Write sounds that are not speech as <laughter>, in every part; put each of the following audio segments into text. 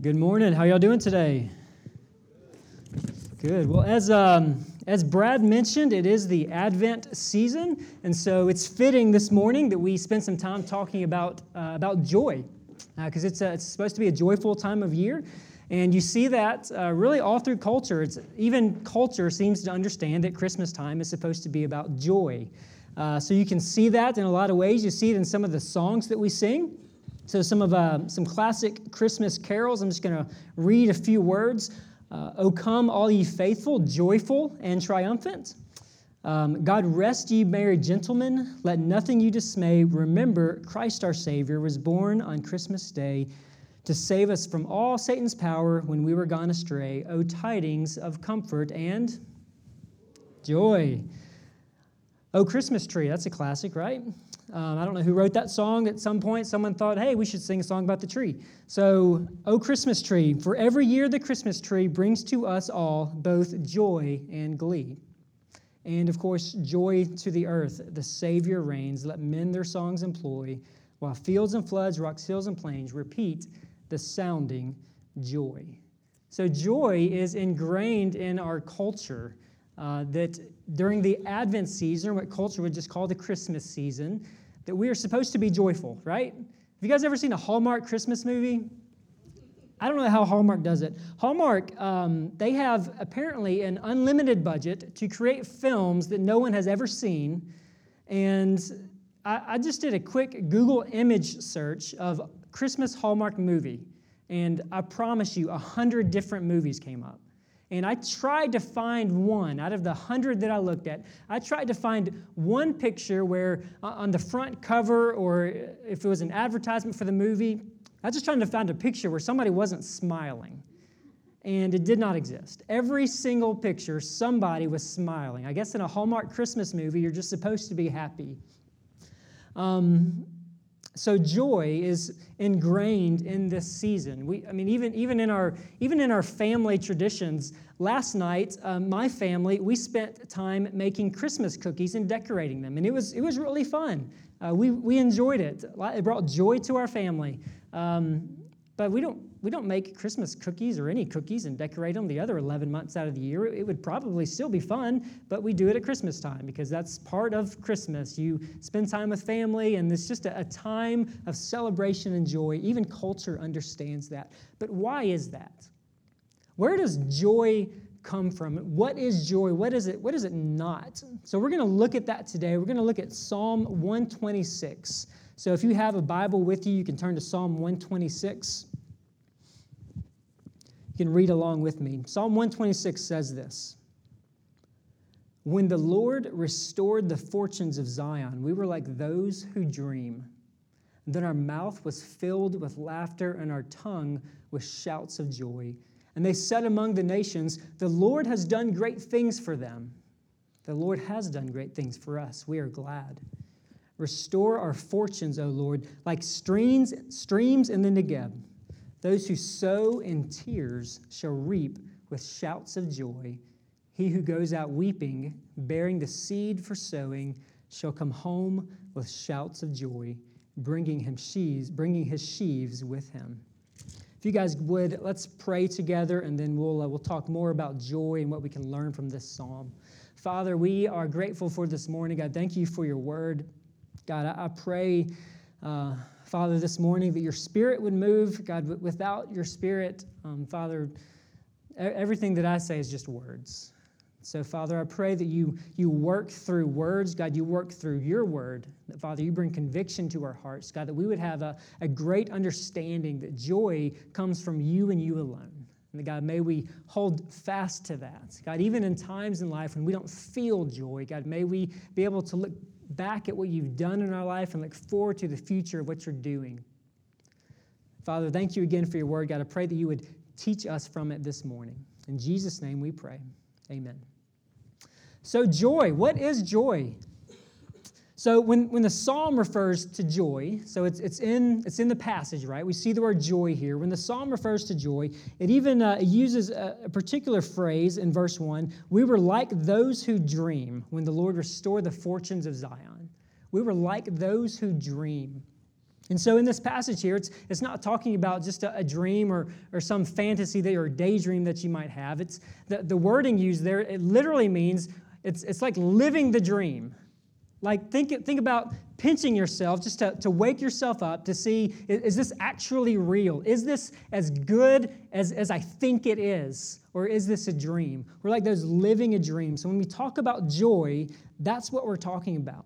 Good morning. How y'all doing today? Good. Well, as um, as Brad mentioned, it is the Advent season, and so it's fitting this morning that we spend some time talking about uh, about joy, because uh, it's it's supposed to be a joyful time of year, and you see that uh, really all through culture. It's even culture seems to understand that Christmas time is supposed to be about joy. Uh, so you can see that in a lot of ways. You see it in some of the songs that we sing. So some of uh, some classic Christmas carols. I'm just going to read a few words. Uh, o come, all ye faithful, joyful and triumphant. Um, God rest ye, merry gentlemen. Let nothing you dismay. Remember, Christ our Savior was born on Christmas Day to save us from all Satan's power when we were gone astray. O tidings of comfort and joy. O Christmas Tree, that's a classic, right? Um, I don't know who wrote that song. At some point, someone thought, hey, we should sing a song about the tree. So, O Christmas tree, for every year the Christmas tree brings to us all both joy and glee. And of course, joy to the earth, the Savior reigns. Let men their songs employ, while fields and floods, rocks, hills, and plains repeat the sounding joy. So, joy is ingrained in our culture. Uh, that during the Advent season, what culture would just call the Christmas season, that we are supposed to be joyful, right? Have you guys ever seen a Hallmark Christmas movie? I don't know how Hallmark does it. Hallmark, um, they have apparently an unlimited budget to create films that no one has ever seen. And I, I just did a quick Google image search of Christmas Hallmark movie. And I promise you, a hundred different movies came up. And I tried to find one out of the hundred that I looked at. I tried to find one picture where uh, on the front cover, or if it was an advertisement for the movie, I was just trying to find a picture where somebody wasn't smiling. And it did not exist. Every single picture, somebody was smiling. I guess in a Hallmark Christmas movie, you're just supposed to be happy. Um, so joy is ingrained in this season. We, I mean, even, even, in our, even in our family traditions, last night, um, my family, we spent time making Christmas cookies and decorating them. And it was, it was really fun. Uh, we, we enjoyed it. It brought joy to our family. Um, but we don't, we don't make Christmas cookies or any cookies and decorate them the other 11 months out of the year. It would probably still be fun, but we do it at Christmas time because that's part of Christmas. You spend time with family, and it's just a, a time of celebration and joy. Even culture understands that. But why is that? Where does joy come from? What is joy? What is it? What is it not? So we're going to look at that today. We're going to look at Psalm 126. So if you have a Bible with you, you can turn to Psalm 126. You can read along with me. Psalm 126 says this When the Lord restored the fortunes of Zion, we were like those who dream. then our mouth was filled with laughter and our tongue with shouts of joy. And they said among the nations, The Lord has done great things for them. The Lord has done great things for us. We are glad. Restore our fortunes, O Lord, like streams, streams in the Negeb. Those who sow in tears shall reap with shouts of joy. He who goes out weeping, bearing the seed for sowing, shall come home with shouts of joy, bringing him sheaves, bringing his sheaves with him. If you guys would, let's pray together, and then we'll uh, we'll talk more about joy and what we can learn from this psalm. Father, we are grateful for this morning. God, thank you for your word. God, I, I pray, uh, Father, this morning that your spirit would move. God, without your spirit, um, Father, everything that I say is just words. So, Father, I pray that you, you work through words. God, you work through your word. That, Father, you bring conviction to our hearts. God, that we would have a, a great understanding that joy comes from you and you alone. And God, may we hold fast to that. God, even in times in life when we don't feel joy, God, may we be able to look back at what you've done in our life and look forward to the future of what you're doing. Father, thank you again for your word. God, I pray that you would teach us from it this morning. In Jesus' name we pray. Amen. So, joy. What is joy? So when, when the psalm refers to joy, so it's, it's, in, it's in the passage, right? We see the word joy here. When the psalm refers to joy, it even uh, uses a, a particular phrase in verse 1 We were like those who dream when the Lord restored the fortunes of Zion. We were like those who dream. And so in this passage here, it's, it's not talking about just a, a, dream or, or some fantasy that, or daydream that you might have. It's the, the wording used there, it literally means it's, it's like living the dream. Like think, think about pinching yourself just to, to wake yourself up to see is, is this actually real? Is this as good as, as I think it is? Or is this a dream? We're like those living a dream. So when we talk about joy, that's what we're talking about.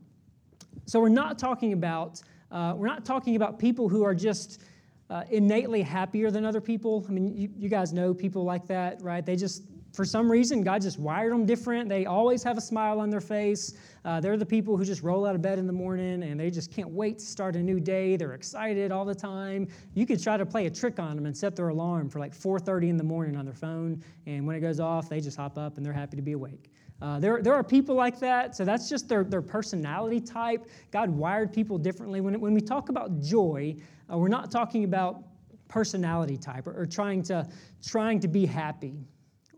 So we're not talking about uh, we're not talking about people who are just uh, innately happier than other people. I mean, you, you guys know people like that, right? They just for some reason, God just wired them different. They always have a smile on their face. Uh, they're the people who just roll out of bed in the morning and they just can't wait to start a new day. They're excited all the time. You could try to play a trick on them and set their alarm for like 4:30 in the morning on their phone, and when it goes off, they just hop up and they're happy to be awake. Uh, there, there are people like that, so that's just their, their personality type. God wired people differently. When, when we talk about joy, uh, we're not talking about personality type or, or trying, to, trying to be happy.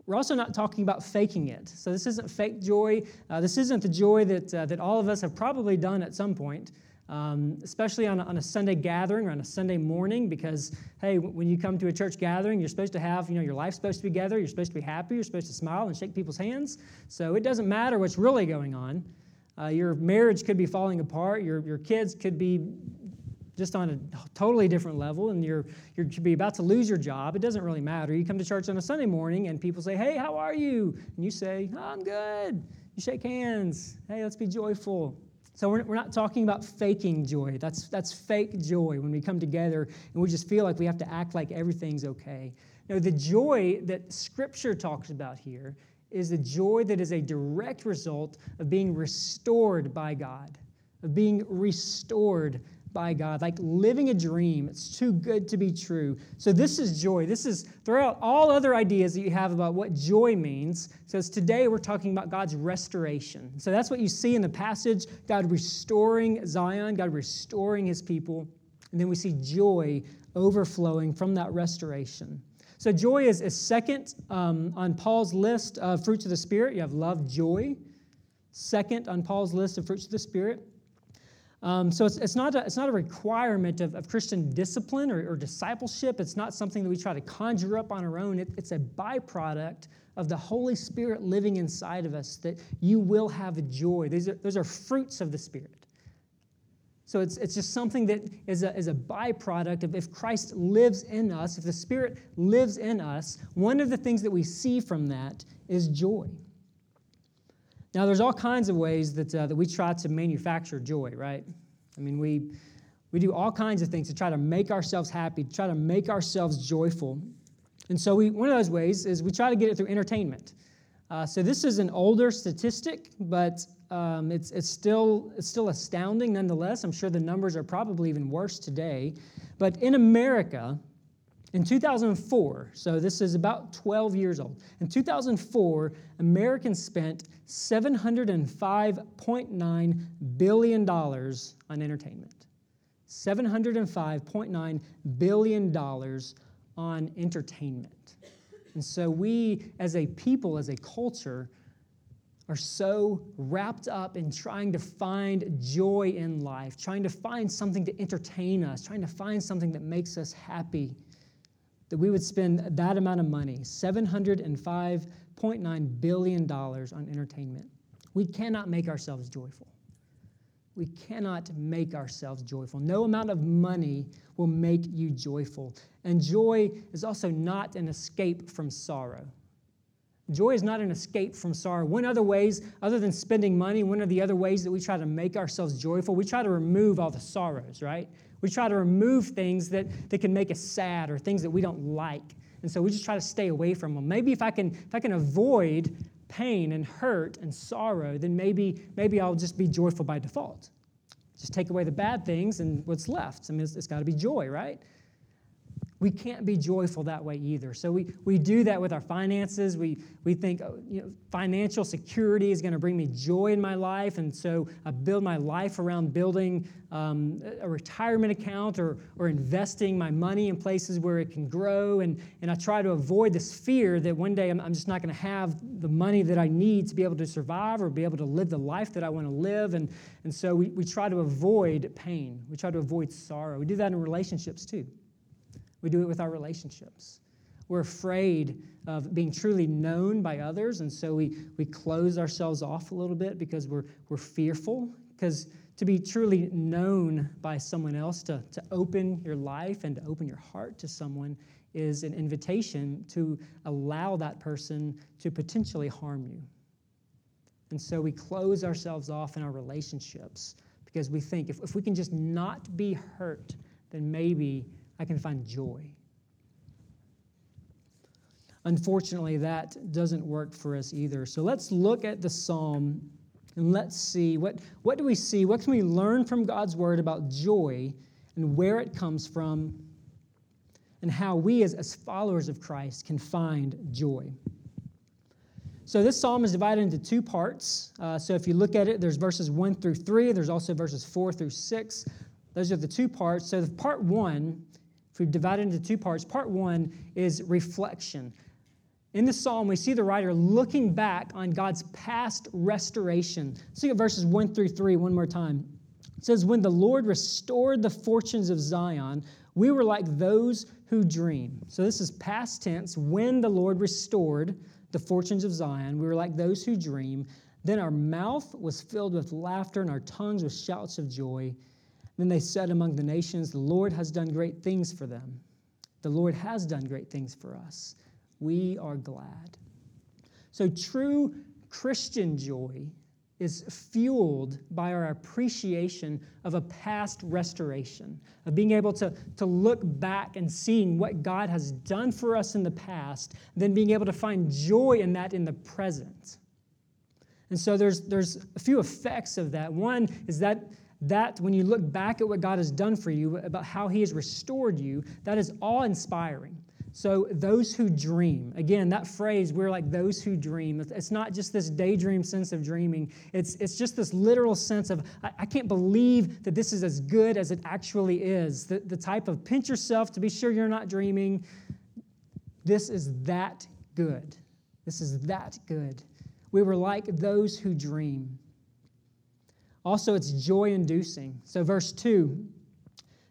We're also not talking about faking it. So this isn't fake joy. Uh, this isn't the joy that, uh, that all of us have probably done at some point, um, especially on a, on a Sunday gathering or on a Sunday morning, because, hey, when you come to a church gathering, you're supposed to have, you know, your life's supposed to be together, you're supposed to be happy, you're supposed to smile and shake people's hands. So it doesn't matter what's really going on. Uh, your marriage could be falling apart, your, your kids could be just on a totally different level and you're you're be about to lose your job it doesn't really matter. You come to church on a sunday morning and people say hey how are you? And you say oh, i'm good. You shake hands. Hey let's be joyful. So we're, we're not talking about faking joy. That's that's fake joy. When we come together and we just feel like we have to act like everything's okay. No the joy that scripture talks about here is the joy that is a direct result of being restored by god of being restored by God, like living a dream. It's too good to be true. So, this is joy. This is throughout all other ideas that you have about what joy means. So, today we're talking about God's restoration. So, that's what you see in the passage God restoring Zion, God restoring his people. And then we see joy overflowing from that restoration. So, joy is, is second um, on Paul's list of fruits of the Spirit. You have love, joy. Second on Paul's list of fruits of the Spirit. Um, so it's, it's, not a, it's not a requirement of, of Christian discipline or, or, discipleship. It's not something that we try to conjure up on our own. It, it's a byproduct of the Holy Spirit living inside of us that you will have joy. These are, those are fruits of the Spirit. So it's, it's just something that is a, is a byproduct of if Christ lives in us, if the Spirit lives in us, one of the things that we see from that is joy. Now, there's all kinds of ways that, uh, that we try to manufacture joy, right? I mean, we, we do all kinds of things to try to make ourselves happy, to try to make ourselves joyful. And so, we, one of those ways is we try to get it through entertainment. Uh, so, this is an older statistic, but um, it's, it's, still, it's still astounding nonetheless. I'm sure the numbers are probably even worse today. But in America, in 2004, so this is about 12 years old, in 2004, Americans spent $705.9 billion on entertainment. $705.9 billion on entertainment. And so we, as a people, as a culture, are so wrapped up in trying to find joy in life, trying to find something to entertain us, trying to find something that makes us happy that we would spend that amount of money, $705.9 billion on entertainment. We cannot make ourselves joyful. We cannot make ourselves joyful. No amount of money will make you joyful. And joy is also not an escape from sorrow. Joy is not an escape from sorrow. One other ways, other than spending money, one of the other ways that we try to make ourselves joyful, we try to remove all the sorrows, right? We try to remove things that, that can make us sad or things that we don't like. And so we just try to stay away from them. Maybe if I can, if I can avoid pain and hurt and sorrow, then maybe, maybe I'll just be joyful by default. Just take away the bad things and what's left. I mean, it's, it's got to be joy, right? We can't be joyful that way either. So we, we do that with our finances. We, we think oh, you know, financial security is going to bring me joy in my life. And so I build my life around building um, a retirement account or, or investing my money in places where it can grow. And, and I try to avoid this fear that one day I'm, I'm just not going to have the money that I need to be able to survive or be able to live the life that I want to live. And, and so we, we try to avoid pain, we try to avoid sorrow. We do that in relationships too. We do it with our relationships. We're afraid of being truly known by others, and so we, we close ourselves off a little bit because we're, we're fearful. Because to be truly known by someone else, to, to open your life and to open your heart to someone, is an invitation to allow that person to potentially harm you. And so we close ourselves off in our relationships because we think if, if we can just not be hurt, then maybe I can find joy. Unfortunately, that doesn't work for us either. So let's look at the psalm and let's see what, what do we see? What can we learn from God's word about joy and where it comes from and how we, as, as followers of Christ, can find joy. So this psalm is divided into two parts. Uh, so if you look at it, there's verses 1 through 3, there's also verses 4 through 6. Those are the two parts. So the part 1 if we divide it into two parts, part one is reflection. In the psalm, we see the writer looking back on God's past restoration. Let's look at verses 1 through 3 one more time. It says, When the Lord restored the fortunes of Zion, we were like those who dream. So this is past tense. When the Lord restored the fortunes of Zion, we were like those who dream. Then our mouth was filled with laughter and our tongues with shouts of joy. Then they said among the nations, The Lord has done great things for them. The Lord has done great things for us. We are glad. So, true Christian joy is fueled by our appreciation of a past restoration, of being able to, to look back and seeing what God has done for us in the past, then being able to find joy in that in the present. And so there's, there's a few effects of that. One is that that when you look back at what God has done for you, about how He has restored you, that is awe inspiring. So, those who dream, again, that phrase, we're like those who dream. It's not just this daydream sense of dreaming, it's, it's just this literal sense of, I, I can't believe that this is as good as it actually is. The, the type of pinch yourself to be sure you're not dreaming. This is that good. This is that good. We were like those who dream. Also, it's joy inducing. So, verse 2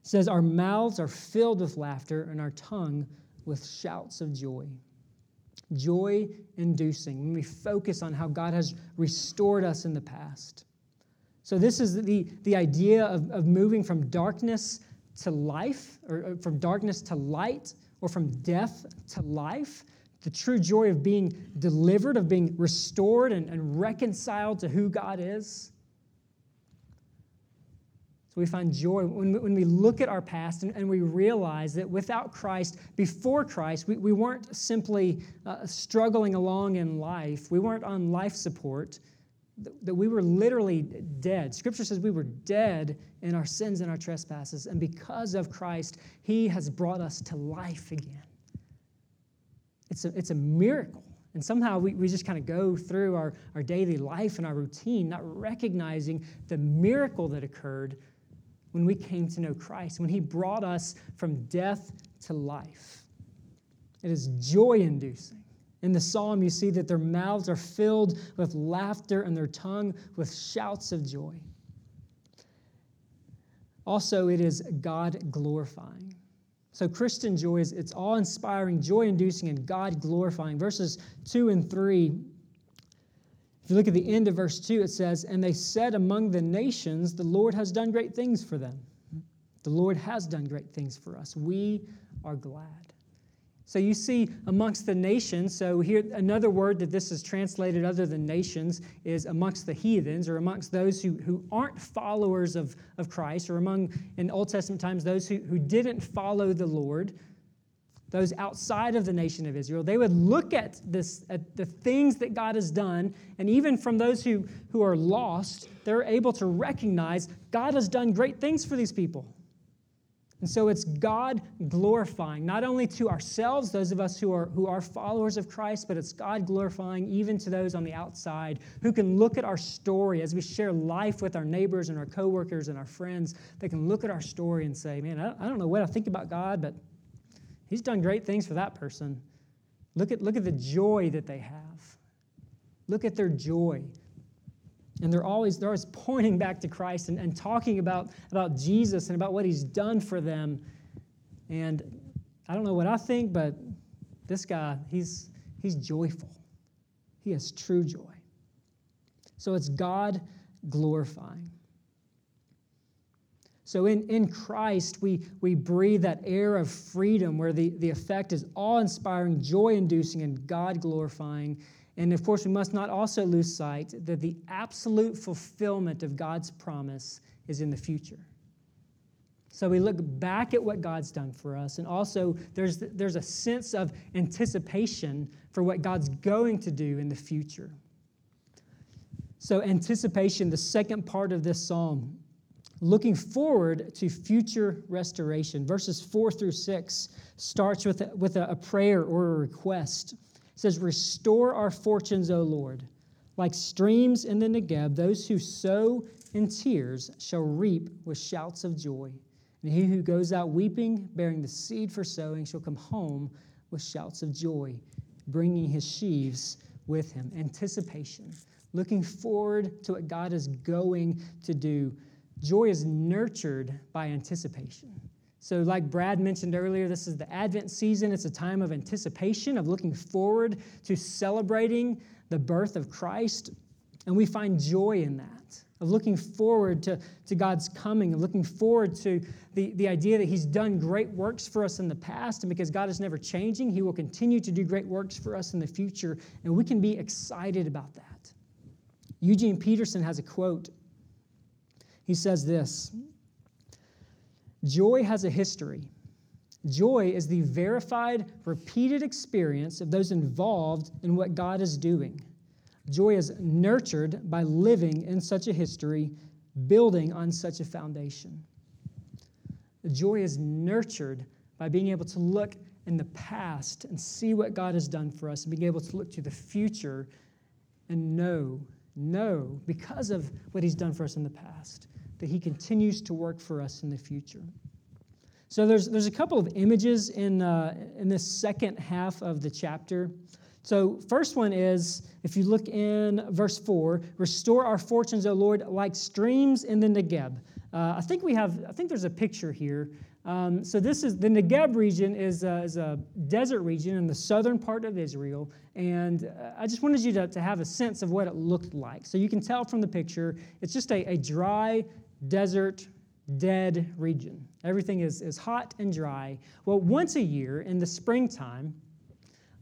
says, Our mouths are filled with laughter and our tongue with shouts of joy. Joy inducing when we focus on how God has restored us in the past. So, this is the, the idea of, of moving from darkness to life, or from darkness to light, or from death to life. The true joy of being delivered, of being restored and, and reconciled to who God is. So we find joy when, when we look at our past and, and we realize that without Christ, before Christ, we, we weren't simply uh, struggling along in life, we weren't on life support, that we were literally dead. Scripture says we were dead in our sins and our trespasses, and because of Christ, He has brought us to life again. It's a, it's a miracle. And somehow we, we just kind of go through our, our daily life and our routine, not recognizing the miracle that occurred when we came to know Christ, when He brought us from death to life. It is joy inducing. In the psalm, you see that their mouths are filled with laughter and their tongue with shouts of joy. Also, it is God glorifying. So, Christian joy is it's awe inspiring, joy inducing, and God glorifying. Verses 2 and 3 if you look at the end of verse 2, it says, And they said among the nations, The Lord has done great things for them. The Lord has done great things for us. We are glad. So you see amongst the nations, so here another word that this is translated other than nations is amongst the heathens or amongst those who, who aren't followers of, of Christ or among in Old Testament times those who, who didn't follow the Lord those outside of the nation of Israel, they would look at, this, at the things that God has done, and even from those who, who are lost, they're able to recognize God has done great things for these people. And so it's God glorifying, not only to ourselves, those of us who are, who are followers of Christ, but it's God glorifying even to those on the outside who can look at our story as we share life with our neighbors and our coworkers and our friends. They can look at our story and say, Man, I, don't know what I think about God, but He's done great things for that person. Look at, look at the joy that they have. Look at their joy. And they're always, they're always pointing back to Christ and, and talking about, about Jesus and about what he's done for them. And I don't know what I think, but this guy, he's, he's joyful. He has true joy. So it's God glorifying. So in, in Christ, we, we breathe that air of freedom where the, the effect is awe inspiring, joy inducing, and God glorifying. And of course, we must not also lose sight that the absolute fulfillment of God's promise is in the future. So we look back at what God's done for us, and also there's, there's a sense of anticipation for what God's going to do in the future. So, anticipation, the second part of this psalm, looking forward to future restoration. Verses 4 through 6 starts with a, with a, prayer or a request. It says, Restore our fortunes, O Lord. Like streams in the Negeb, those who sow in tears shall reap with shouts of joy. And he who goes out weeping, bearing the seed for sowing, shall come home with shouts of joy, bringing his sheaves with him. Anticipation, looking forward to what God is going to do. Joy is nurtured by anticipation. So, like Brad mentioned earlier, this is the Advent season. It's a time of anticipation, of looking forward to celebrating the birth of Christ. And we find joy in that, of looking forward to, to God's coming, of looking forward to the, the idea that He's done great works for us in the past. And because God is never changing, He will continue to do great works for us in the future. And we can be excited about that. Eugene Peterson has a quote. He says this Joy has a history. Joy is the verified, repeated experience of those involved in what God is doing. Joy is nurtured by living in such a history, building on such a foundation. Joy is nurtured by being able to look in the past and see what God has done for us and being able to look to the future and know, know, because of what He's done for us in the past, that He continues to work for us in the future. So there's, there's a couple of images in, uh, in this second half of the chapter. So, first one is if you look in verse 4, restore our fortunes, O Lord, like streams in the Negeb. Uh, I think we have, I think there's a picture here. Um, so, this is the Negeb region is, uh, is a desert region in the southern part of Israel. And uh, I just wanted you to, to have a sense of what it looked like. So, you can tell from the picture, it's just a, a dry desert, dead region. Everything is, is hot and dry. Well, once a year in the springtime,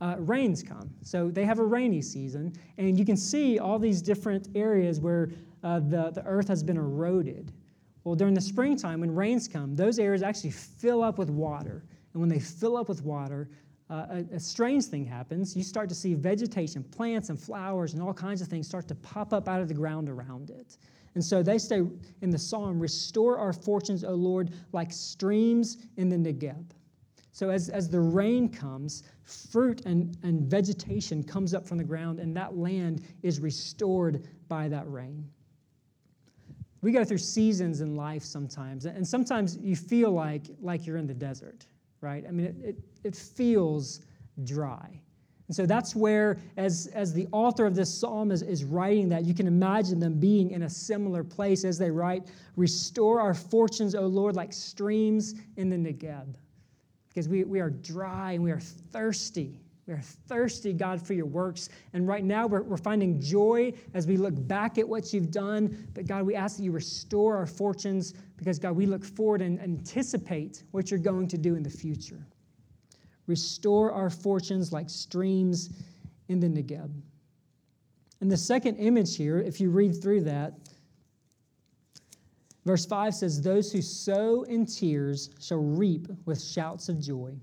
uh, rains come. So they have a rainy season, and you can see all these different areas where uh, the, the earth has been eroded. Well, during the springtime, when rains come, those areas actually fill up with water. And when they fill up with water, uh, a, a, strange thing happens. You start to see vegetation, plants and flowers, and all kinds of things start to pop up out of the ground around it. And so they say in the psalm, Restore our fortunes, O Lord, like streams in the Negeb. So as, as the rain comes, fruit and, and vegetation comes up from the ground, and that land is restored by that rain. We go through seasons in life sometimes, and sometimes you feel like, like you're in the desert, right? I mean, it, it, it feels dry. And so that's where, as, as the author of this psalm is, is writing that, you can imagine them being in a similar place as they write, Restore our fortunes, O Lord, like streams in the Negeb. Because we, we are dry and we are thirsty. We are thirsty, God, for your works. And right now we're, we're finding joy as we look back at what you've done. But God, we ask that you restore our fortunes because, God, we look forward and anticipate what you're going to do in the future. Restore our fortunes like streams in the Negeb. And the second image here, if you read through that, verse 5 says, Those who sow in tears shall reap with shouts of joy.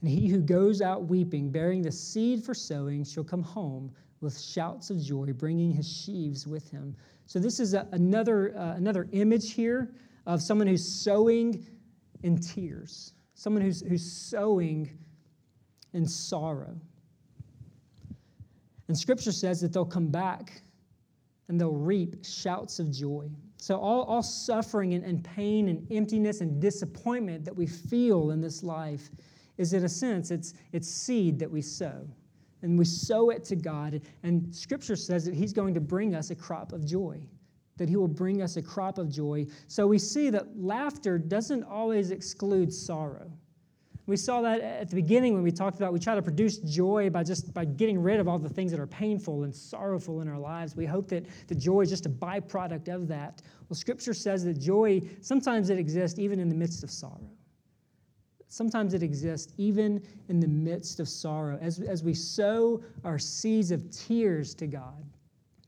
And he who goes out weeping, bearing the seed for sowing, shall come home with shouts of joy, bringing his sheaves with him. So, this is a, another, uh, another image here of someone who's sowing in tears, someone who's, who's sowing in sorrow. And scripture says that they'll come back and they'll reap shouts of joy. So, all, all suffering and, and pain and emptiness and disappointment that we feel in this life is, in a sense, it's, it's seed that we sow. And we sow it to God. And Scripture says that He's going to bring us a crop of joy, that He will bring us a crop of joy. So, we see that laughter doesn't always exclude sorrow. We saw that at the beginning when we talked about we try to produce joy by just by getting rid of all the things that are painful and sorrowful in our lives. We hope that the joy is just a byproduct of that. Well, Scripture says that joy sometimes it exists even in the midst of sorrow. Sometimes it exists even in the midst of sorrow. As, as we sow our seeds of tears to God,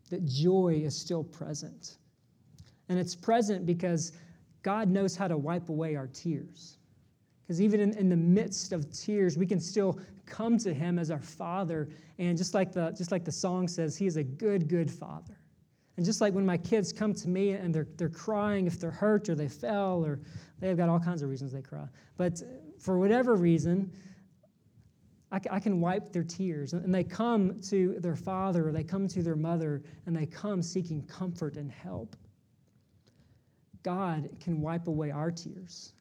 that joy is still present. And it's present because God knows how to wipe away our tears. Because even in, in the midst of tears, we can still come to Him as our Father. And just like, the, just like the song says, He is a good, good Father. And just like when my kids come to me and they're, they're crying if they're hurt or they fell or they've got all kinds of reasons they cry. But for whatever reason, I, I can wipe their tears. And they come to their father or they come to their mother and they come seeking comfort and help. God can wipe away our tears.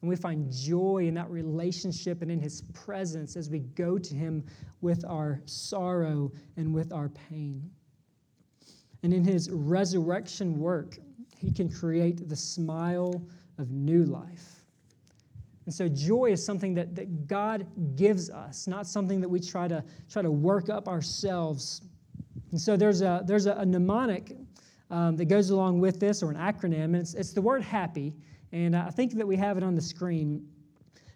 And we find joy in that relationship and in His presence as we go to Him with our sorrow and with our pain. And in His resurrection work, He can create the smile of new life. And so joy is something that, that God gives us, not something that we try to, try to work up ourselves. And so there's a, there's a, a mnemonic um, that goes along with this, or an acronym, and it's, it's the word happy. And I think that we have it on the screen.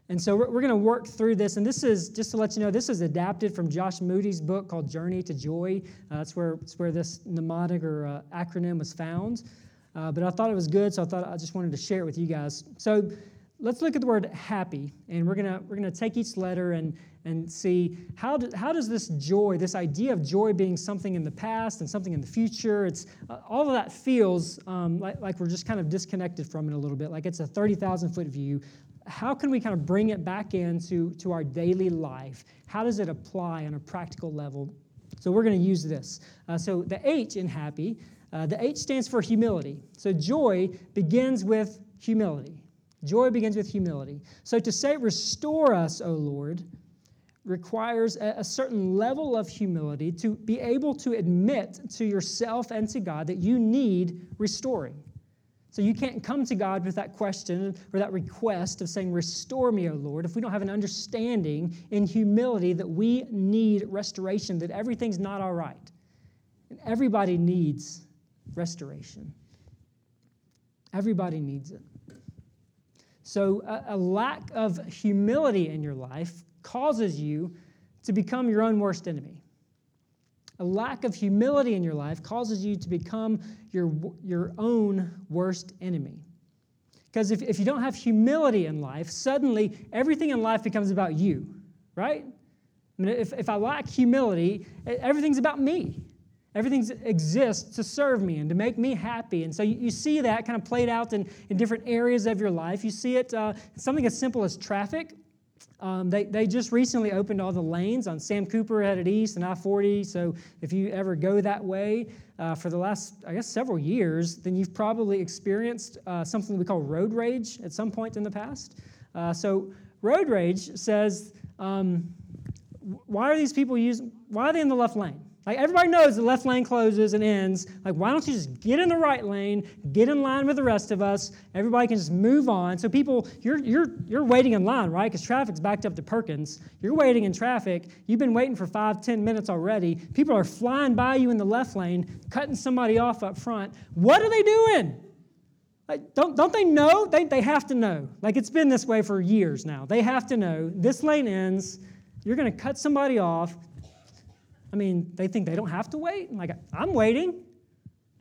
And so we're, we're going to work through this. And this is, just to let you know, this is adapted from Josh Moody's book called Journey to Joy. Uh, that's, where, that's where this mnemonic or uh, acronym was found. Uh, but I thought it was good, so I thought I just wanted to share it with you guys. So let's look at the word happy. And we're to we're to take each letter and, and see how, do, how does this joy, this idea of joy being something in the past and something in the future, it's, uh, all of that feels um, like, like we're just kind of disconnected from it a little bit, like it's a 30,000 foot view. How can we kind of bring it back into to our daily life? How does it apply on a practical level? So we're going to use this. Uh, so the H in happy, uh, the H stands for humility. So joy begins with humility. Joy begins with humility. So to say, Restore us, O Lord, requires a, certain level of humility to be able to admit to yourself and to God that you need restoring. So you can't come to God with that question or that request of saying, Restore me, O Lord, if we don't have an understanding in humility that we need restoration, that everything's not all right. And everybody needs restoration. Everybody needs it. So, a, a lack of humility in your life causes you to become your own worst enemy. A lack of humility in your life causes you to become your, your own worst enemy. Because if, if you don't have humility in life, suddenly everything in life becomes about you, right? I mean, if, if I lack humility, everything's about me. Everything exists to serve me and to make me happy. And so you, you see that kind of played out in, in different areas of your life. You see it, uh, something as simple as traffic. Um, they, they just recently opened all the lanes on Sam Cooper headed east and I 40. So if you ever go that way uh, for the last, I guess, several years, then you've probably experienced uh, something we call road rage at some point in the past. Uh, so road rage says, um, why are these people using, why are they in the left lane? Like everybody knows the left lane closes and ends. Like, why don't you just get in the right lane, get in line with the rest of us? Everybody can just move on. So people, you're you're you're waiting in line, right? Because traffic's backed up to Perkins. You're waiting in traffic. You've been waiting for five, ten minutes already. People are flying by you in the left lane, cutting somebody off up front. What are they doing? Like, don't, don't they know? They, they have to know. Like it's been this way for years now. They have to know this lane ends. You're going to cut somebody off. I mean, they think they don't have to wait. Like, I'm waiting.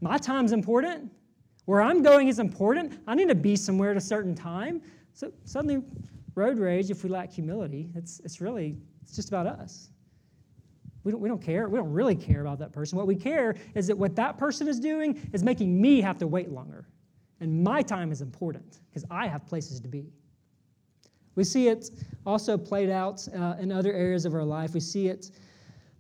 My time's important. Where I'm going is important. I need to be somewhere at a certain time. So suddenly, road rage, if we lack humility, it's, it's really, it's just about us. We don't, we don't care. We don't really care about that person. What we care is that what that person is doing is making me have to wait longer. And my time is important because I have places to be. We see it also played out uh, in other areas of our life. We see it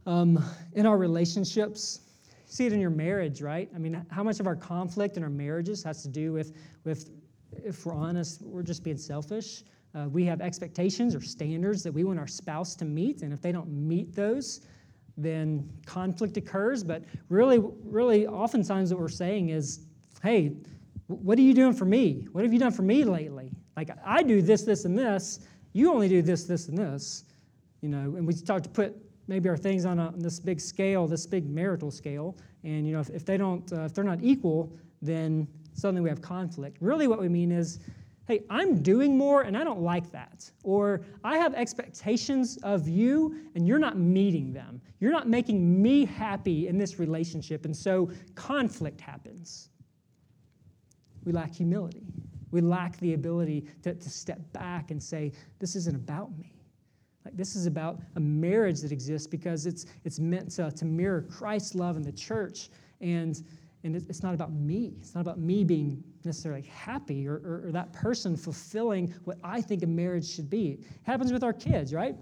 um, in our relationships. You see it in your marriage, right? I mean, how much of our conflict in our marriages has to do with, with if we're honest, we're just being selfish. Uh, we have expectations or standards that we want our spouse to meet, and if they don't meet those, then conflict occurs. But really, really, oftentimes what we're saying is, hey, what are you doing for me? What have you done for me lately? Like, I do this, this, and this. You only do this, this, and this. You know, and we start to put maybe our things on, a, on this big scale, this big marital scale. And, you know, if, if they don't, uh, if they're not equal, then suddenly we have conflict. Really, what we mean is, hey, I'm doing more and I don't like that. Or I have expectations of you and you're not meeting them. You're not making me happy in this relationship. And so conflict happens. We lack humility. We lack the ability to, to step back and say, this isn't about me. Like this is about a marriage that exists because it's, it's meant to, to mirror Christ's love in the church. And and it's not about me. It's not about me being necessarily happy or, or, or, that person fulfilling what I think a marriage should be. It happens with our kids, right?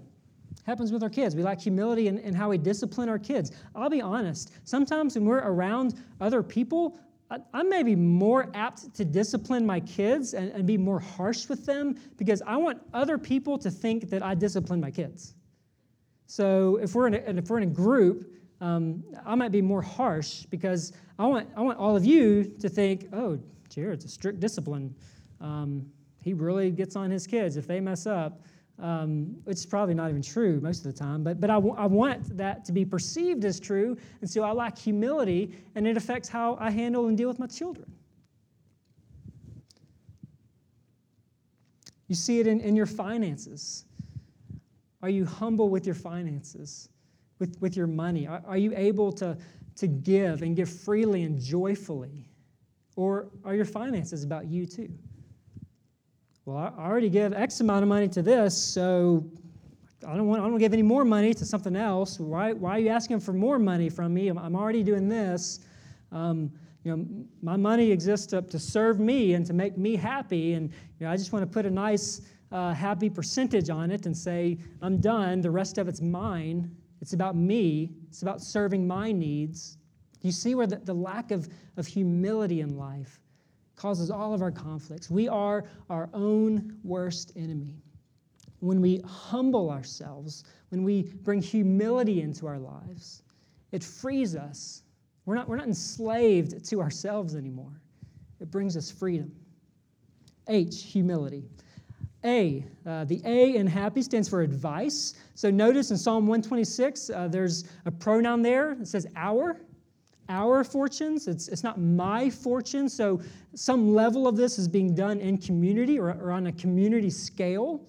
Happens with our kids. We lack humility in, in how we discipline our kids. I'll be honest, sometimes when we're around other people, I, I may be more apt to discipline my kids and, and be more harsh with them because I want other people to think that I discipline my kids. So if we're in a, if we're in a group, um, I might be more harsh because I want, I want all of you to think, oh, Jared's a strict discipline. Um, he really gets on his kids if they mess up, um, which is probably not even true most of the time. But, but I, w- I want that to be perceived as true, and so I lack humility, and it affects how I handle and deal with my children. You see it in, in your finances. Are you humble with your finances? with, with your money? Are, are you able to, to give and give freely and joyfully? Or are your finances about you too? Well, I already give X amount of money to this, so I don't want, I don't want to give any more money to something else. Why, why are you asking for more money from me? I'm, I'm already doing this. Um, you know, my money exists to, to serve me and to make me happy, and you know, I just want to put a nice, uh, happy percentage on it and say, I'm done, the rest of it's mine. It's about me, it's about serving my needs. Do you see where the, the lack of, of humility in life causes all of our conflicts? We are our own worst enemy. When we humble ourselves, when we bring humility into our lives, it frees us. We're not, we're not enslaved to ourselves anymore. It brings us freedom. H, humility. A. Uh, the A in happy stands for advice. So notice in Psalm 126, uh, there's a pronoun there. that says our. Our fortunes. It's, it's not my fortune. So some level of this is being done in community or, or on a community scale.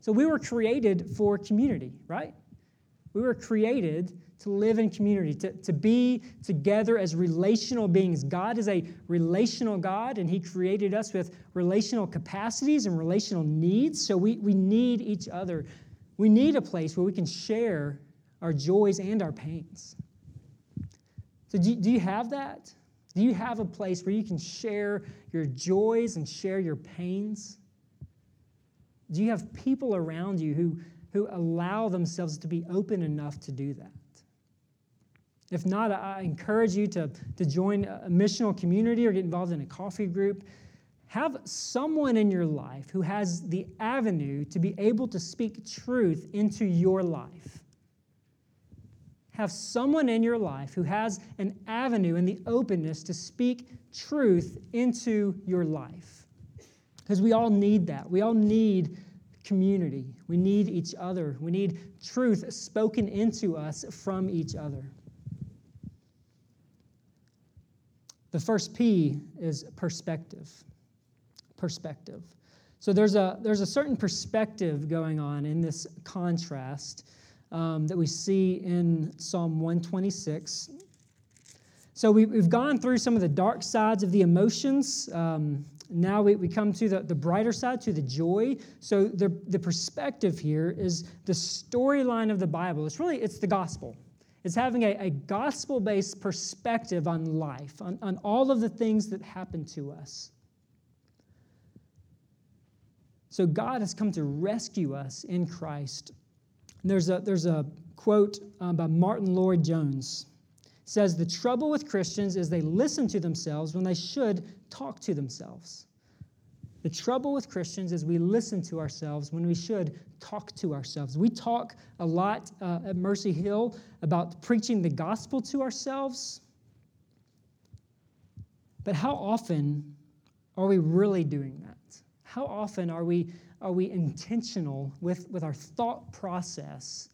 So we were created for community, right? We were created to live in community, to, to be together as relational beings. God is a relational God, and He created us with relational capacities and relational needs. So we, we need each other. We need a place where we can share our joys and our pains. So, do, do you have that? Do you have a place where you can share your joys and share your pains? Do you have people around you who, who allow themselves to be open enough to do that? If not, I encourage you to, to join a missional community or get involved in a coffee group. Have someone in your life who has the avenue to be able to speak truth into your life. Have someone in your life who has an avenue and the openness to speak truth into your life. Because we all need that. We all need community. We need each other. We need truth spoken into us from each other. The first P is perspective. Perspective. So there's a, there's a certain perspective going on in this contrast um, that we see in Psalm 126. So we, have gone through some of the dark sides of the emotions. Um, now we, we come to the, the brighter side, to the joy. So the, the perspective here is the storyline of the Bible. It's really, it's the gospel It's having a, a gospel based perspective on life, on, on all of the things that happen to us. So God has come to rescue us in Christ. There's a, there's a quote um, by Martyn Lloyd-Jones. It says, The trouble with Christians is they listen to themselves when they should talk to themselves. The trouble with Christians is we listen to ourselves when we should talk to ourselves. We talk a lot uh, at Mercy Hill about preaching the gospel to ourselves. But how often are we really doing that? How often are we, are we intentional with, with our thought process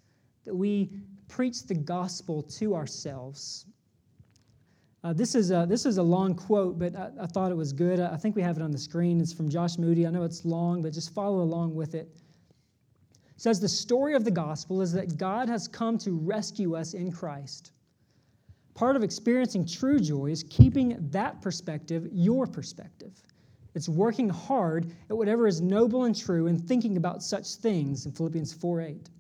that we preach the gospel to ourselves? Uh, this, is a, this is a long quote, but I, I thought it was good. I, I think we have it on the screen. It's from Josh Moody. I know it's long, but just follow along with it. It says, The story of the gospel is that God has come to rescue us in Christ. Part of experiencing true joy is keeping that perspective your perspective. It's working hard at whatever is noble and true and thinking about such things in Philippians 4 8.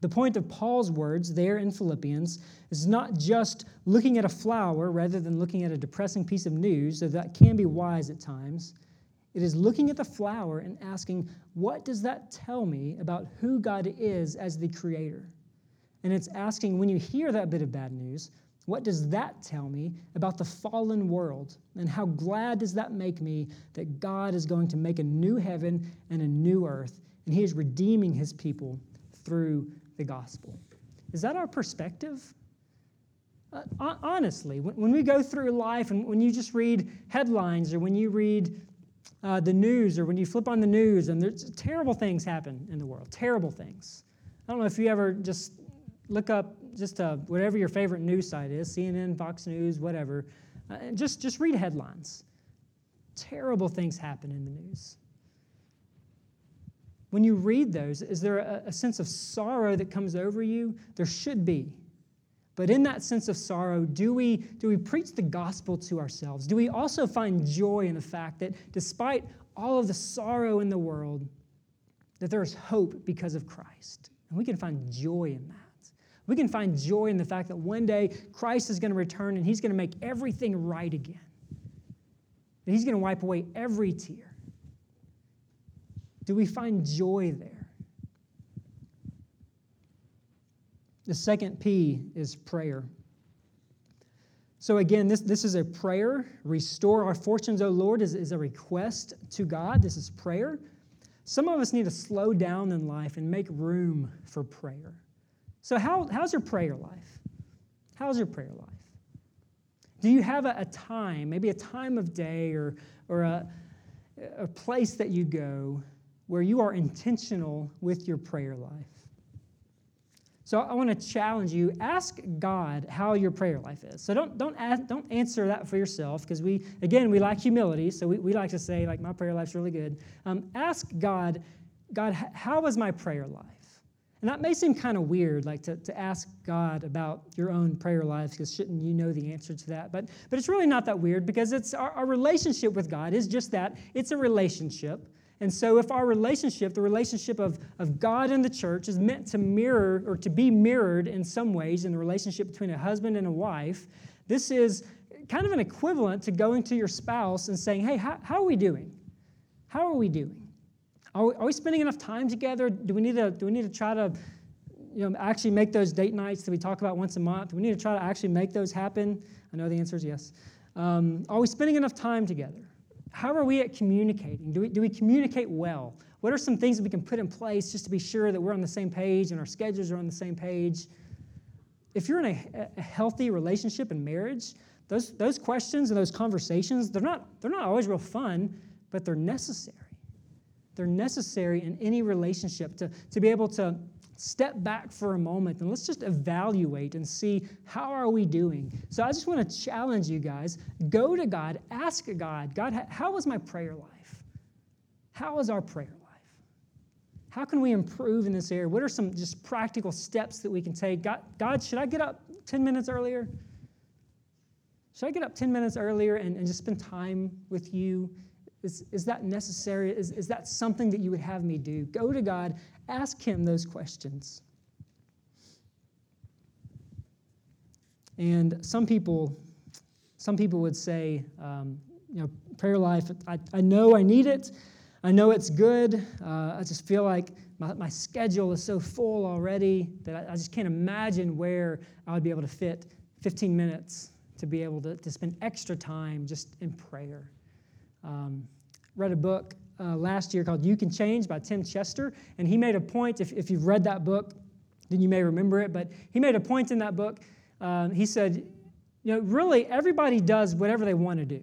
The point of Paul's words there in Philippians is not just looking at a flower rather than looking at a depressing piece of news, though that can be wise at times. It is looking at the flower and asking, what does that tell me about who God is as the creator? And it's asking, when you hear that bit of bad news, what does that tell me about the fallen world? And how glad does that make me that God is going to make a new heaven and a new earth, and He is redeeming His people through the gospel? Is that our perspective? Uh, honestly, when, when, we go through life and when you just read headlines or when you read uh, the news or when you flip on the news and there's terrible things happen in the world, terrible things. I don't know if you ever just look up just uh, whatever your favorite news site is CNN, Fox News, whatever. Uh, just, just read headlines. Terrible things happen in the news. When you read those, is there a, a sense of sorrow that comes over you? There should be. But in that sense of sorrow, do we, do we preach the gospel to ourselves? Do we also find joy in the fact that despite all of the sorrow in the world, that there is hope because of Christ? And we can find joy in that. We can find joy in the fact that one day Christ is going to return and he's going to make everything right again. And he's going to wipe away every tear. Do we find joy there? The second P is prayer. So, again, this, this is a prayer. Restore our fortunes, O Lord, is, is a request to God. This is prayer. Some of us need to slow down in life and make room for prayer. So, how, how's your prayer life? How's your prayer life? Do you have a, a time, maybe a time of day or, or a, a place that you go where you are intentional with your prayer life? So I want to challenge you. Ask God how your prayer life is. So don't don't ask, don't answer that for yourself because we again we like humility. So we, we like to say like my prayer life's really good. Um, ask God, God, how is my prayer life? And that may seem kind of weird, like to, to ask God about your own prayer life, because shouldn't you know the answer to that? But, but it's really not that weird because it's our, our relationship with God is just that it's a relationship. And so, if our relationship, the relationship of, of God and the church, is meant to mirror or to be mirrored in some ways in the relationship between a husband and a wife, this is kind of an equivalent to going to your spouse and saying, Hey, how, how are we doing? How are we doing? Are we, are we spending enough time together? Do we need to, do we need to try to you know, actually make those date nights that we talk about once a month? Do we need to try to actually make those happen? I know the answer is yes. Um, are we spending enough time together? How are we at communicating? Do we, do we communicate well? What are some things that we can put in place just to be sure that we're on the same page and our schedules are on the same page? If you're in a, a healthy relationship and marriage, those, those questions and those conversations, they're not, they're not always real fun, but they're necessary. They're necessary in any relationship to, to be able to step back for a moment and let's just evaluate and see how are we doing. So i just want to challenge you guys go to god ask god god how is my prayer life? How is our prayer life? How can we improve in this area? What are some just practical steps that we can take? God, god should i get up 10 minutes earlier? Should i get up 10 minutes earlier and, and just spend time with you is, is that necessary? Is, is that something that you would have me do? Go to God, ask Him those questions. And some people, some people would say, um, you know, prayer life, I, I know I need it, I know it's good. Uh, I just feel like my, my schedule is so full already that I, I just can't imagine where I would be able to fit 15 minutes to be able to, to spend extra time just in prayer. Um, read a book uh, last year called You Can Change by Tim Chester, and he made a point. If, if you've read that book, then you may remember it, but he made a point in that book. Um, he said, You know, really, everybody does whatever they want to do. He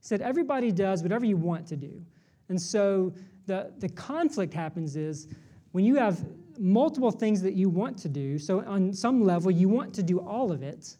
said, Everybody does whatever you want to do. And so the, the conflict happens is when you have multiple things that you want to do, so on some level, you want to do all of it,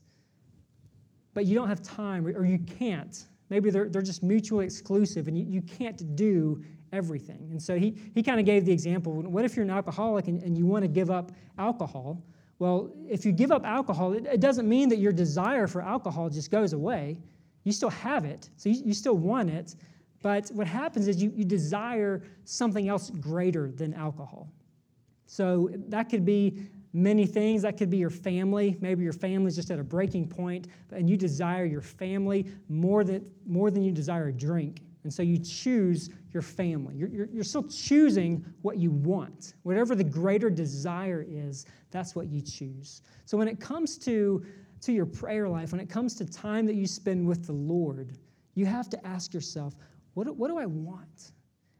but you don't have time or you can't. Maybe they're, they're just mutually exclusive and you, you can't do everything. And so he, he kind of gave the example what if you're an alcoholic and, and you want to give up alcohol? Well, if you give up alcohol, it, it, doesn't mean that your desire for alcohol just goes away. You still have it, so you, you still want it. But what happens is you, you desire something else greater than alcohol. So that could be many things. That could be your family. Maybe your family's just at a breaking point, and you desire your family more than, more than you desire a drink. And so you choose your family. You're, you're, you're, still choosing what you want. Whatever the greater desire is, that's what you choose. So when it comes to, to your prayer life, when it comes to time that you spend with the Lord, you have to ask yourself, what, what do I want?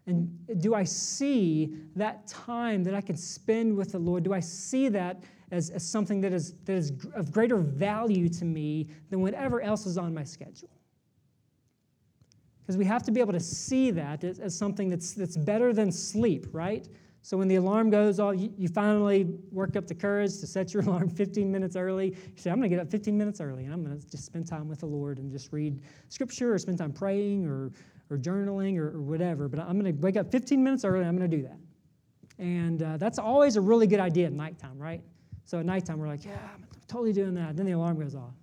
And do I see that time that I can spend with the Lord? Do I see that as, as something that is, that is of greater value to me than whatever else is on my schedule? Because we have to be able to see that as, as, something that's, that's better than sleep, right? So when the alarm goes off, you, you finally work up the courage to set your <laughs> alarm 15 minutes early. You say, I'm going to get up 15 minutes early and I'm going to just spend time with the Lord and just read scripture or spend time praying or or journaling or, or whatever, but I'm going to wake up 15 minutes early I'm going to do that. And uh, that's always a really good idea at nighttime, right? So at nighttime, we're like, yeah, I'm totally doing that. Then the alarm goes off.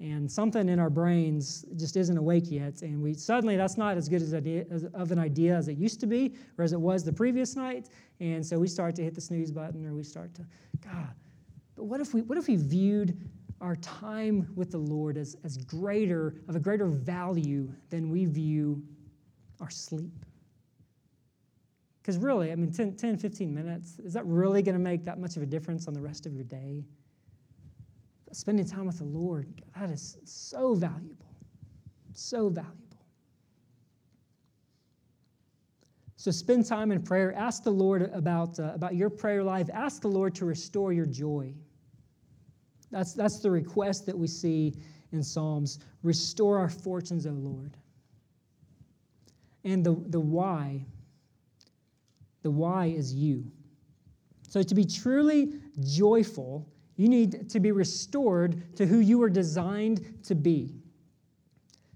And something in our brains just isn't awake yet. And we suddenly, that's not as good as, idea, as of an idea as it used to be or as it was the previous night. And so we start to hit the snooze button or we start to, God, but what if we, what if we viewed our time with the Lord as, as greater, of a greater value than we view our sleep. Because really, I mean, 10, 10, 15 minutes, is that really going to make that much of a difference on the rest of your day? Spending time with the Lord, that is so valuable. So valuable. So spend time in prayer. Ask the Lord about, uh, about your prayer life. Ask the Lord to restore your joy. That's, that's the request that we see in Psalms. Restore our fortunes, O Lord. And the, the why, the why is you. So to be truly joyful, you need to be restored to who you were designed to be.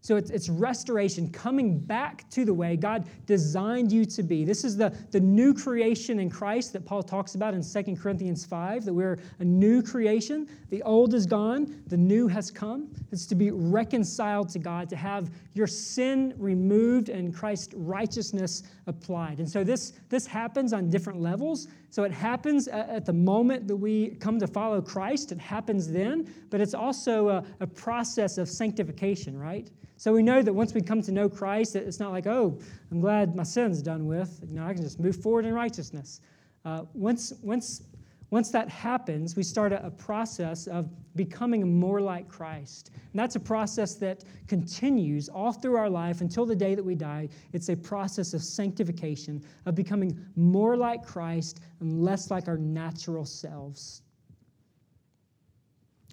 So it's, it's restoration, coming back to the way God designed you to be. This is the, the new creation in Christ that Paul talks about in 2 Corinthians 5, that we're a new creation. The old is gone, the new has come. It's to be reconciled to God, to have your sin removed and Christ's righteousness applied. And so this, this happens on different levels. So it happens at the moment that we come to follow Christ, it happens then, but it's also a, a process of sanctification, right? So we know that once we come to know Christ, it's not like, oh, I'm glad my sin's done with. Know, I can just move forward in righteousness. Uh, once, once, once that happens, we start a, process of becoming more like Christ. And that's a process that continues all through our life until the day that we die. It's a process of sanctification, of becoming more like Christ and less like our natural selves.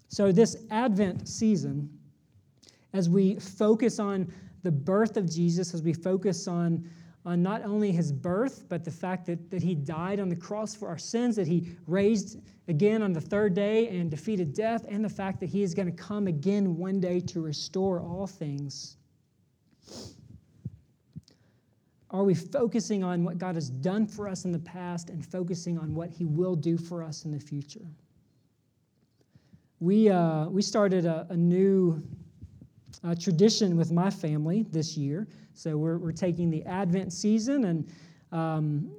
So, this Advent season, as we focus on the birth of Jesus, as we focus on, on not only his birth, but the fact that, that he died on the cross for our sins, that he raised again on the third day and defeated death, and the fact that he is going to come again one day to restore all things. Are we focusing on what God has done for us in the past and focusing on what he will do for us in the future? We, uh, we started a, a new uh, tradition with my family this year. So we're, we're taking the Advent season and um,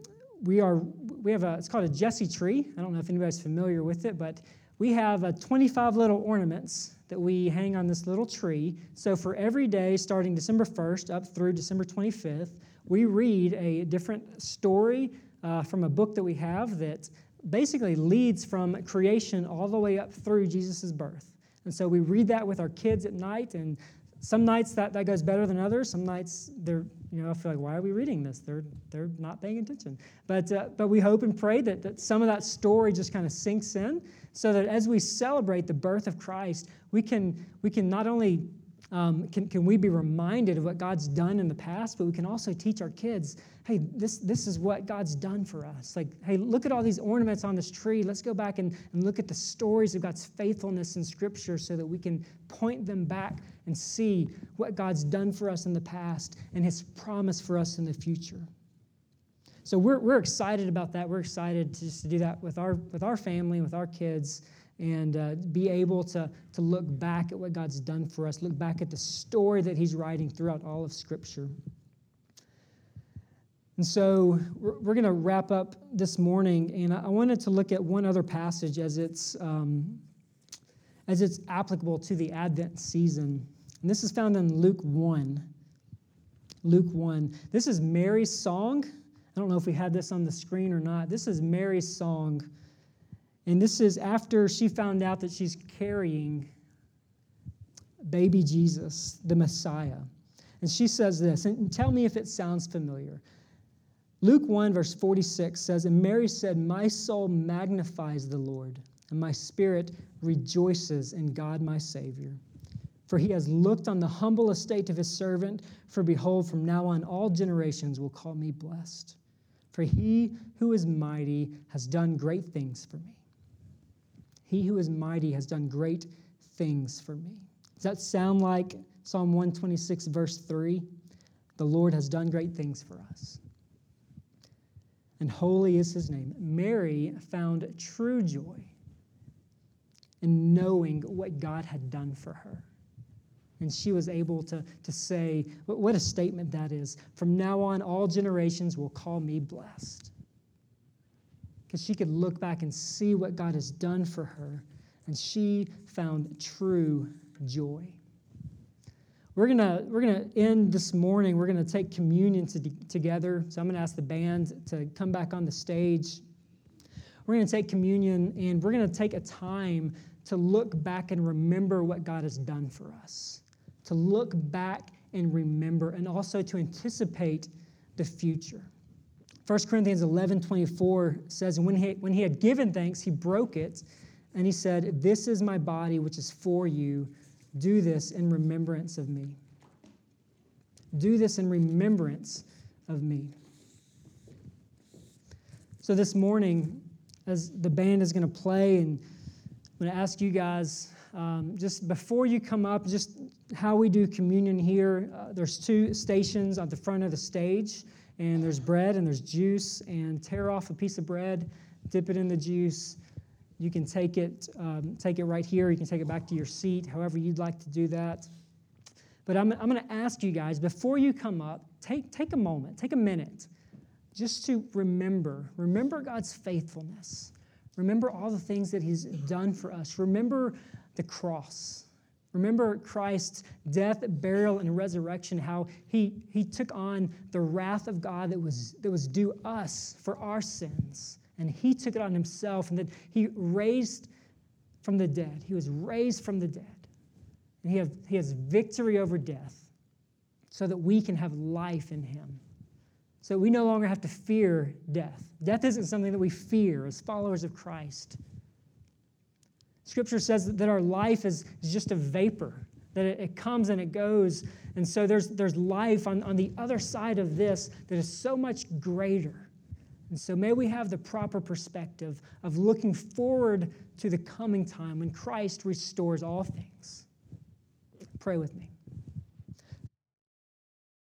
we are we have a it's called a Jesse tree. I don't know if anybody's familiar with it, but we have a 25 little ornaments that we hang on this little tree. So for every day, starting December 1st up through December 25th, we read a different story uh, from a book that we have that basically leads from creation all the way up through Jesus' birth. And so we read that with our kids at night, and some nights that, that goes better than others. Some nights they're, you know, I feel like, why are we reading this? They're, they're not paying attention. But, uh, but we hope and pray that, that some of that story just kind of sinks in so that as we celebrate the birth of Christ, we can, we can not only um, can, can we be reminded of what God's done in the past, but we can also teach our kids, hey, this, this is what God's done for us. Like, hey, look at all these ornaments on this tree. Let's go back and, and look at the stories of God's faithfulness in Scripture so that we can point them back and see what God's done for us in the past and His promise for us in the future. So we're, we're excited about that. We're excited to just to do that with our, with our family, with our kids and uh, be able to, to look back at what God's done for us, look back at the story that He's writing throughout all of Scripture. And so we're, we're going to wrap up this morning, and I, wanted to look at one other passage as it's, um, as it's applicable to the Advent season. And this is found in Luke 1. Luke 1. This is Mary's song. I don't know if we had this on the screen or not. This is Mary's song and this is after she found out that she's carrying baby Jesus, the Messiah. And she says this, and tell me if it sounds familiar. Luke 1, verse 46 says, And Mary said, My soul magnifies the Lord, and my spirit rejoices in God my Savior. For he has looked on the humble estate of his servant. For behold, from now on all generations will call me blessed. For he who is mighty has done great things for me. He who is mighty has done great things for me. Does that sound like Psalm 126, verse 3? The Lord has done great things for us. And holy is his name. Mary found true joy in knowing what God had done for her. And she was able to, to say, what a statement that is. From now on, all generations will call me blessed because she could look back and see what God has done for her, and she found true joy. We're gonna we're gonna end this morning. We're gonna take communion to, together. So I'm gonna ask the band to come back on the stage. We're gonna take communion, and we're gonna take a time to look back and remember what God has done for us. To look back and remember, and also to anticipate the future. 1 Corinthians 11 24 says, when he, when he had given thanks, he broke it, and he said, This is my body, which is for you. Do this in remembrance of me. Do this in remembrance of me. So this morning, as the band is going to play, and I'm going to ask you guys, um, just before you come up, just how we do communion here. Uh, there's two stations at the front of the stage and there's bread and there's juice, and tear off a piece of bread, dip it in the juice. You can take it, um, take it right here. You can take it back to your seat, however you'd like to do that. But I'm, I'm going to ask you guys before you come up, take, take a moment, take a minute, just to remember. Remember God's faithfulness. Remember all the things that He's done for us. Remember the cross. Remember Christ's death, burial, and resurrection, how he, he took on the wrath of God that was, that was due us for our sins. And he took it on himself, and that he raised from the dead. He was raised from the dead. And he, have, he has victory over death so that we can have life in him. So we no longer have to fear death. Death isn't something that we fear as followers of Christ. Scripture says that our life is, just a vapor, that it, it comes and it goes. And so there's, there's life on, on the other side of this that is so much greater. And so may we have the proper perspective of looking forward to the coming time when Christ restores all things. Pray with me.